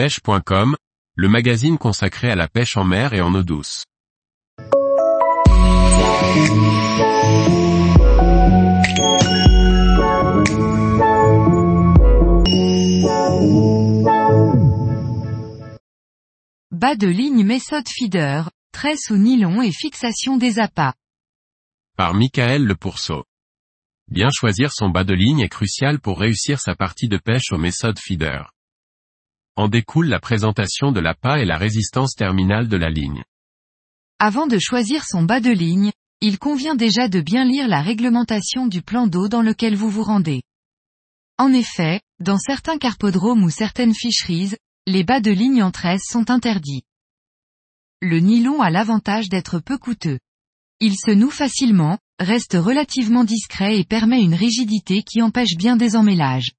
pêche.com, le magazine consacré à la pêche en mer et en eau douce. Bas de ligne méthode feeder, tresse ou nylon et fixation des appâts. Par Michael Le Pourceau. Bien choisir son bas de ligne est crucial pour réussir sa partie de pêche au méthode feeder. En découle la présentation de l'appât et la résistance terminale de la ligne. Avant de choisir son bas de ligne, il convient déjà de bien lire la réglementation du plan d'eau dans lequel vous vous rendez. En effet, dans certains carpodromes ou certaines ficheries, les bas de ligne en tresse sont interdits. Le nylon a l'avantage d'être peu coûteux. Il se noue facilement, reste relativement discret et permet une rigidité qui empêche bien des emmêlages.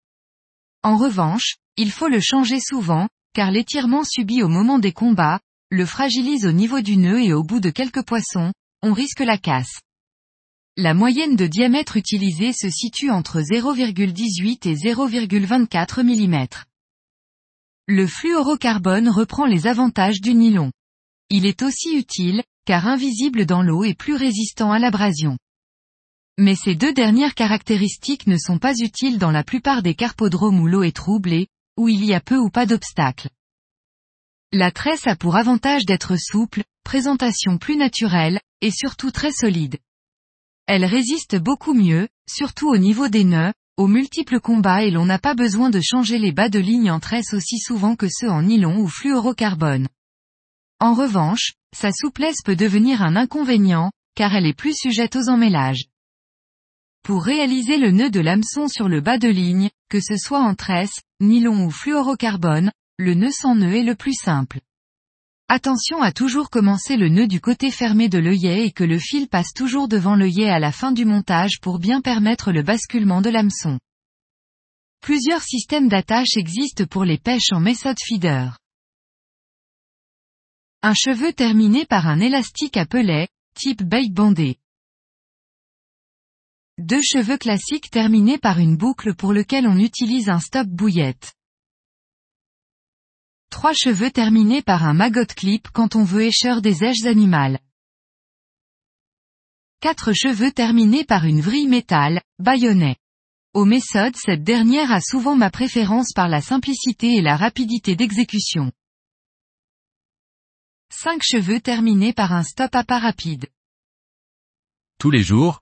En revanche, il faut le changer souvent, car l'étirement subi au moment des combats, le fragilise au niveau du nœud et au bout de quelques poissons, on risque la casse. La moyenne de diamètre utilisée se situe entre 0,18 et 0,24 mm. Le fluorocarbone reprend les avantages du nylon. Il est aussi utile, car invisible dans l'eau et plus résistant à l'abrasion. Mais ces deux dernières caractéristiques ne sont pas utiles dans la plupart des carpodromes où l'eau est troublée, où il y a peu ou pas d'obstacles. La tresse a pour avantage d'être souple, présentation plus naturelle, et surtout très solide. Elle résiste beaucoup mieux, surtout au niveau des nœuds, aux multiples combats et l'on n'a pas besoin de changer les bas de ligne en tresse aussi souvent que ceux en nylon ou fluorocarbone. En revanche, sa souplesse peut devenir un inconvénient, car elle est plus sujette aux emmêlages. Pour réaliser le nœud de l'hameçon sur le bas de ligne, que ce soit en tresse, nylon ou fluorocarbone, le nœud sans nœud est le plus simple. Attention à toujours commencer le nœud du côté fermé de l'œillet et que le fil passe toujours devant l'œillet à la fin du montage pour bien permettre le basculement de l'hameçon. Plusieurs systèmes d'attache existent pour les pêches en méthode feeder. Un cheveu terminé par un élastique à pelet, type bait bandé. Deux cheveux classiques terminés par une boucle pour lequel on utilise un stop bouillette. Trois cheveux terminés par un maggot clip quand on veut écheur des aiges animales. Quatre cheveux terminés par une vrille métal, baïonnet. Au méthode cette dernière a souvent ma préférence par la simplicité et la rapidité d'exécution. 5 cheveux terminés par un stop à pas rapide. Tous les jours,